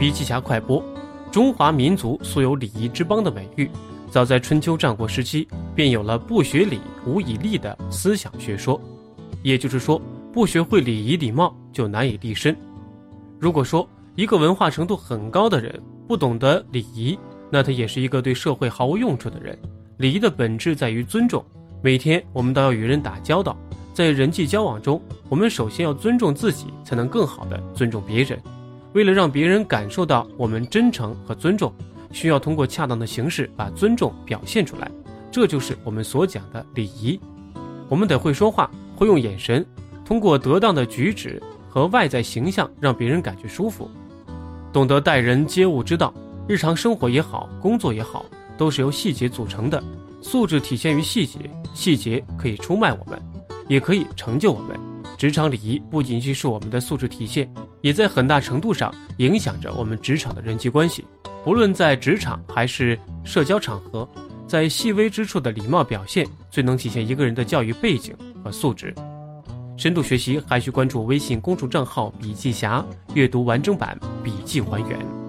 笔记侠快播：中华民族素有礼仪之邦的美誉，早在春秋战国时期便有了“不学礼，无以立”的思想学说。也就是说，不学会礼仪礼貌，就难以立身。如果说一个文化程度很高的人不懂得礼仪，那他也是一个对社会毫无用处的人。礼仪的本质在于尊重，每天我们都要与人打交道，在人际交往中，我们首先要尊重自己，才能更好的尊重别人。为了让别人感受到我们真诚和尊重，需要通过恰当的形式把尊重表现出来，这就是我们所讲的礼仪。我们得会说话，会用眼神，通过得当的举止和外在形象让别人感觉舒服，懂得待人接物之道。日常生活也好，工作也好，都是由细节组成的。素质体现于细节，细节可以出卖我们，也可以成就我们。职场礼仪不仅仅是我们的素质体现。也在很大程度上影响着我们职场的人际关系，不论在职场还是社交场合，在细微之处的礼貌表现，最能体现一个人的教育背景和素质。深度学习还需关注微信公众账号“笔记侠”，阅读完整版笔记还原。